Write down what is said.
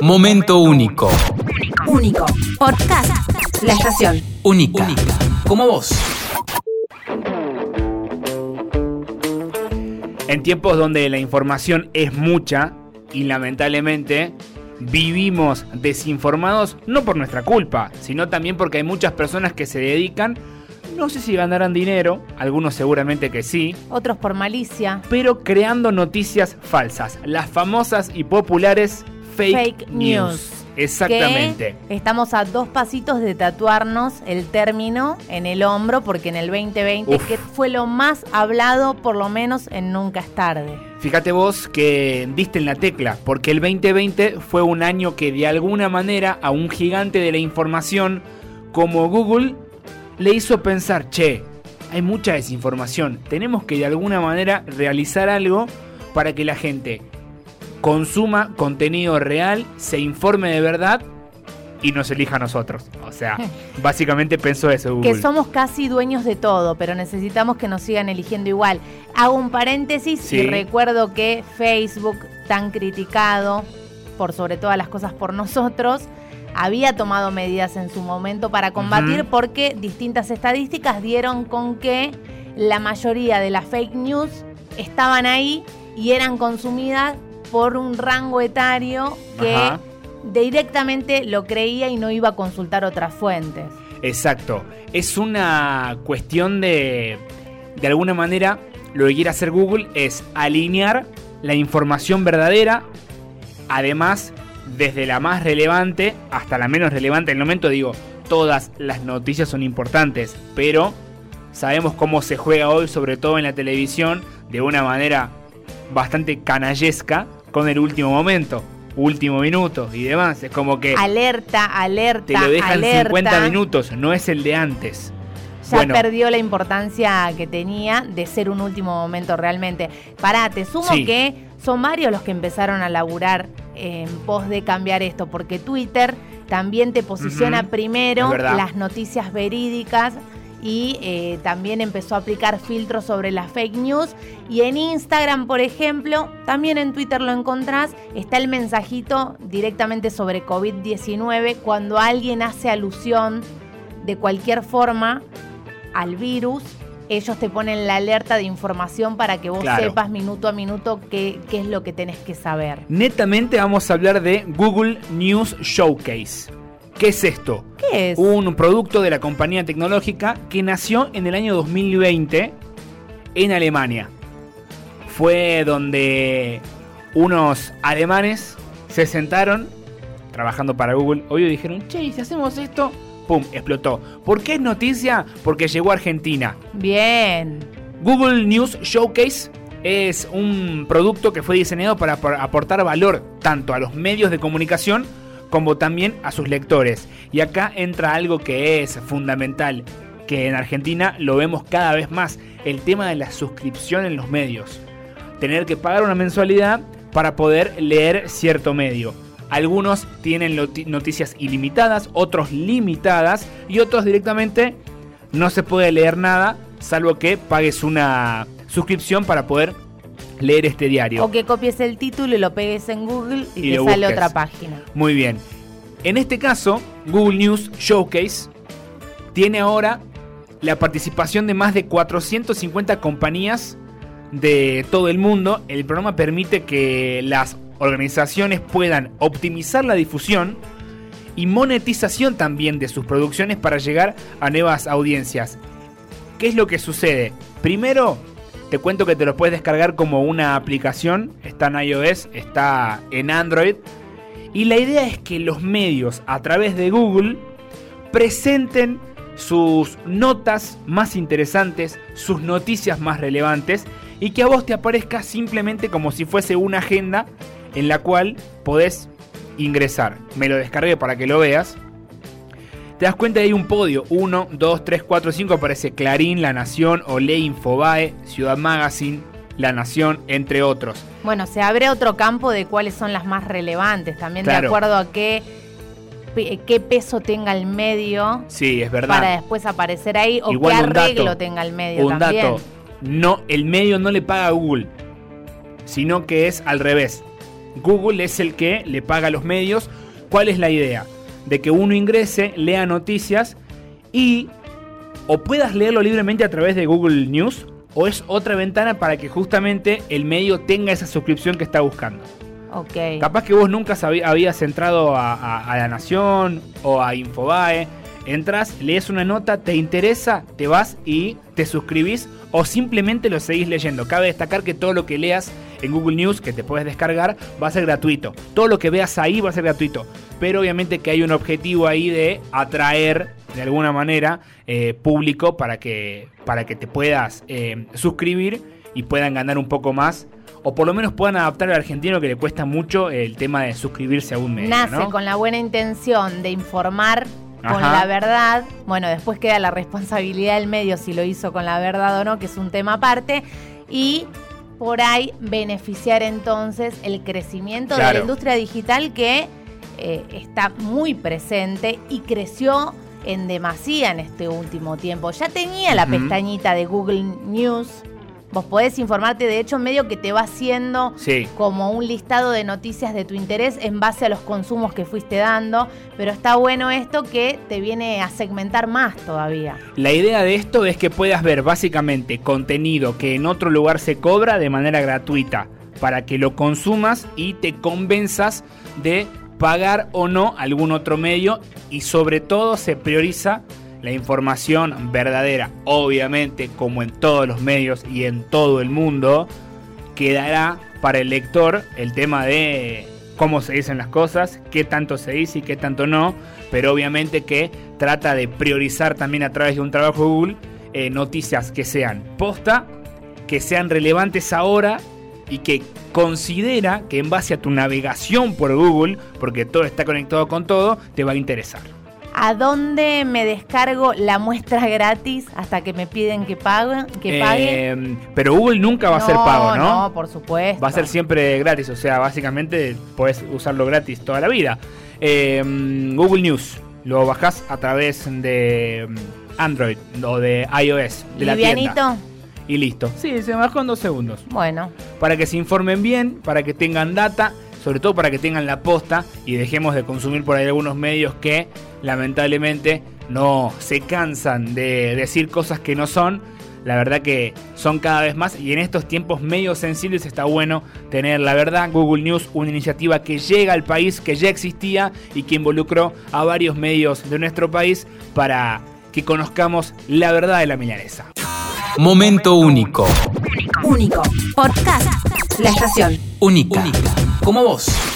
Momento único. Único. Podcast. La estación. Única. Como vos. En tiempos donde la información es mucha y lamentablemente vivimos desinformados no por nuestra culpa, sino también porque hay muchas personas que se dedican, no sé si ganarán dinero, algunos seguramente que sí, Otros por malicia. pero creando noticias falsas, las famosas y populares fake, Fake news. news. Exactamente. Estamos a dos pasitos de tatuarnos el término en el hombro, porque en el 2020, Uf. que fue lo más hablado, por lo menos en Nunca es tarde. Fíjate vos que diste en la tecla, porque el 2020 fue un año que de alguna manera a un gigante de la información como Google le hizo pensar, che, hay mucha desinformación, tenemos que de alguna manera realizar algo para que la gente consuma contenido real, se informe de verdad y nos elija a nosotros. O sea, básicamente pensó eso Google. Que somos casi dueños de todo, pero necesitamos que nos sigan eligiendo igual. Hago un paréntesis Sí. y recuerdo que Facebook, tan criticado por sobre todas las cosas por nosotros, había tomado medidas en su momento para combatir porque distintas estadísticas dieron con que la mayoría de las fake news estaban ahí y eran consumidas por un rango etario que Ajá. directamente lo creía y no iba a consultar otras fuentes. Exacto. Es una cuestión de, de alguna manera, lo que quiere hacer Google es alinear la información verdadera, además, desde la más relevante hasta la menos relevante. En el momento digo, todas las noticias son importantes, pero sabemos cómo se juega hoy, sobre todo en la televisión, de una manera bastante canallesca con el último momento, último minuto y demás. Es como que Alerta, alerta, te lo dejan alerta. 50 minutos, no es el de antes. Ya Bueno. perdió la importancia que tenía de ser un último momento realmente. Pará, te sumo Sí. que son varios los que empezaron a laburar en pos de cambiar esto, porque Twitter también te posiciona primero las noticias verídicas y eh, también empezó a aplicar filtros sobre las fake news. Y en Instagram, por ejemplo, también en Twitter lo encontrás, está el mensajito directamente sobre COVID-19 cuando alguien hace alusión de cualquier forma al virus. Ellos te ponen la alerta de información para que vos Claro. sepas minuto a minuto qué, qué es lo que tenés que saber. Netamente vamos a hablar de Google News Showcase. ¿Qué es esto? ¿Qué es? Un producto de la compañía tecnológica que nació en el año 2020 en Alemania. Fue donde unos alemanes se sentaron trabajando para Google. Hoy dijeron, che, ¿y si hacemos esto? ¡Pum! Explotó. ¿Por qué es noticia? Porque llegó a Argentina. Bien. Google News Showcase es un producto que fue diseñado para apor- aportar valor tanto a los medios de comunicación como también a sus lectores. Y acá entra algo que es fundamental, que en Argentina lo vemos cada vez más, el tema de la suscripción en los medios. Tener que pagar una mensualidad para poder leer cierto medio. Algunos tienen noti- noticias ilimitadas, otros limitadas y otros directamente no se puede leer nada salvo que pagues una suscripción para poder leer este diario. O que copies el título y lo pegues en Google y, Y te sale busques. otra página. Muy bien. En este caso, Google News Showcase tiene ahora la participación de más de 450 compañías de todo el mundo. El programa permite que las organizaciones puedan optimizar la difusión y monetización también de sus producciones para llegar a nuevas audiencias. ¿Qué es lo que sucede? Primero, te cuento que te lo puedes descargar como una aplicación. Está en iOS, está en Android. Y la idea es que los medios a través de Google presenten sus notas más interesantes, sus noticias más relevantes y que a vos te aparezca simplemente como si fuese una agenda en la cual podés ingresar. Me lo descargué para que lo veas. Te das cuenta que hay un podio. 1, 2, 3, 4, 5. Aparece Clarín, La Nación, Olé, Infobae, Ciudad Magazine, La Nación, entre otros. Bueno, se abre otro campo de cuáles son las más relevantes, también de acuerdo a qué, qué peso tenga el medio Sí, es verdad. para después aparecer ahí o Igual qué un dato, arreglo tenga el medio un también. dato. No, el medio no le paga a Google, sino que es al revés. Google es el que le paga a los medios. ¿Cuál es la idea? De que uno ingrese, lea noticias y o puedas leerlo libremente a través de Google News o es otra ventana para que justamente el medio tenga esa suscripción que está buscando. Ok. Capaz que vos nunca habías entrado a, a- a La Nación o a Infobae. Entras, lees una nota, te interesa, te vas y te suscribís o simplemente lo seguís leyendo. Cabe destacar que todo lo que leas en Google News, que te puedes descargar, va a ser gratuito. Todo lo que veas ahí va a ser gratuito. Pero obviamente que hay un objetivo ahí de atraer de alguna manera eh, público para que, para que te puedas eh, suscribir y puedan ganar un poco más. O por lo menos puedan adaptar al argentino que le cuesta mucho el tema de suscribirse a un medio. Nace ¿no? con la buena intención de informar con Ajá. la verdad. Bueno, después queda la responsabilidad del medio si lo hizo con la verdad o no, que es un tema aparte. Y por ahí beneficiar entonces el crecimiento de la industria digital que eh, está muy presente y creció en demasía en este último tiempo. Ya tenía la pestañita de Google News. Vos podés informarte, de hecho, medio que te va haciendo Sí. como un listado de noticias de tu interés en base a los consumos que fuiste dando, pero está bueno esto que te viene a segmentar más todavía. La idea de esto es que puedas ver básicamente contenido que en otro lugar se cobra de manera gratuita para que lo consumas y te convenzas de pagar o no algún otro medio y sobre todo se prioriza la información verdadera. Obviamente, como en todos los medios y en todo el mundo, quedará para el lector el tema de cómo se dicen las cosas, qué tanto se dice y qué tanto no, pero obviamente que trata de priorizar también a través de un trabajo de Google eh, noticias que sean posta, que sean relevantes ahora y que considera que en base a tu navegación por Google, porque todo está conectado con todo, te va a interesar. ¿A dónde me descargo la muestra gratis hasta que me piden que pague? Que pague? Eh, pero Google nunca va a ser pago, ¿no? No, por supuesto. Va a ser siempre gratis, o sea, básicamente puedes usarlo gratis toda la vida. Eh, Google News, lo bajás a través de mm, Android o de iOS, de la Livianito. tienda. Y listo. Sí, se bajó en dos segundos. Bueno, Para que se informen bien, para que tengan data, sobre todo para que tengan la posta y dejemos de consumir por ahí algunos medios que lamentablemente no se cansan de decir cosas que no son. La verdad que son cada vez más y en estos tiempos medio sensibles está bueno tener la verdad. Google News, una iniciativa que llega al país, que ya existía y que involucró a varios medios de nuestro país para que conozcamos la verdad de la milanesa. Momento único. Único. Podcast. La estación. Única. Como vos.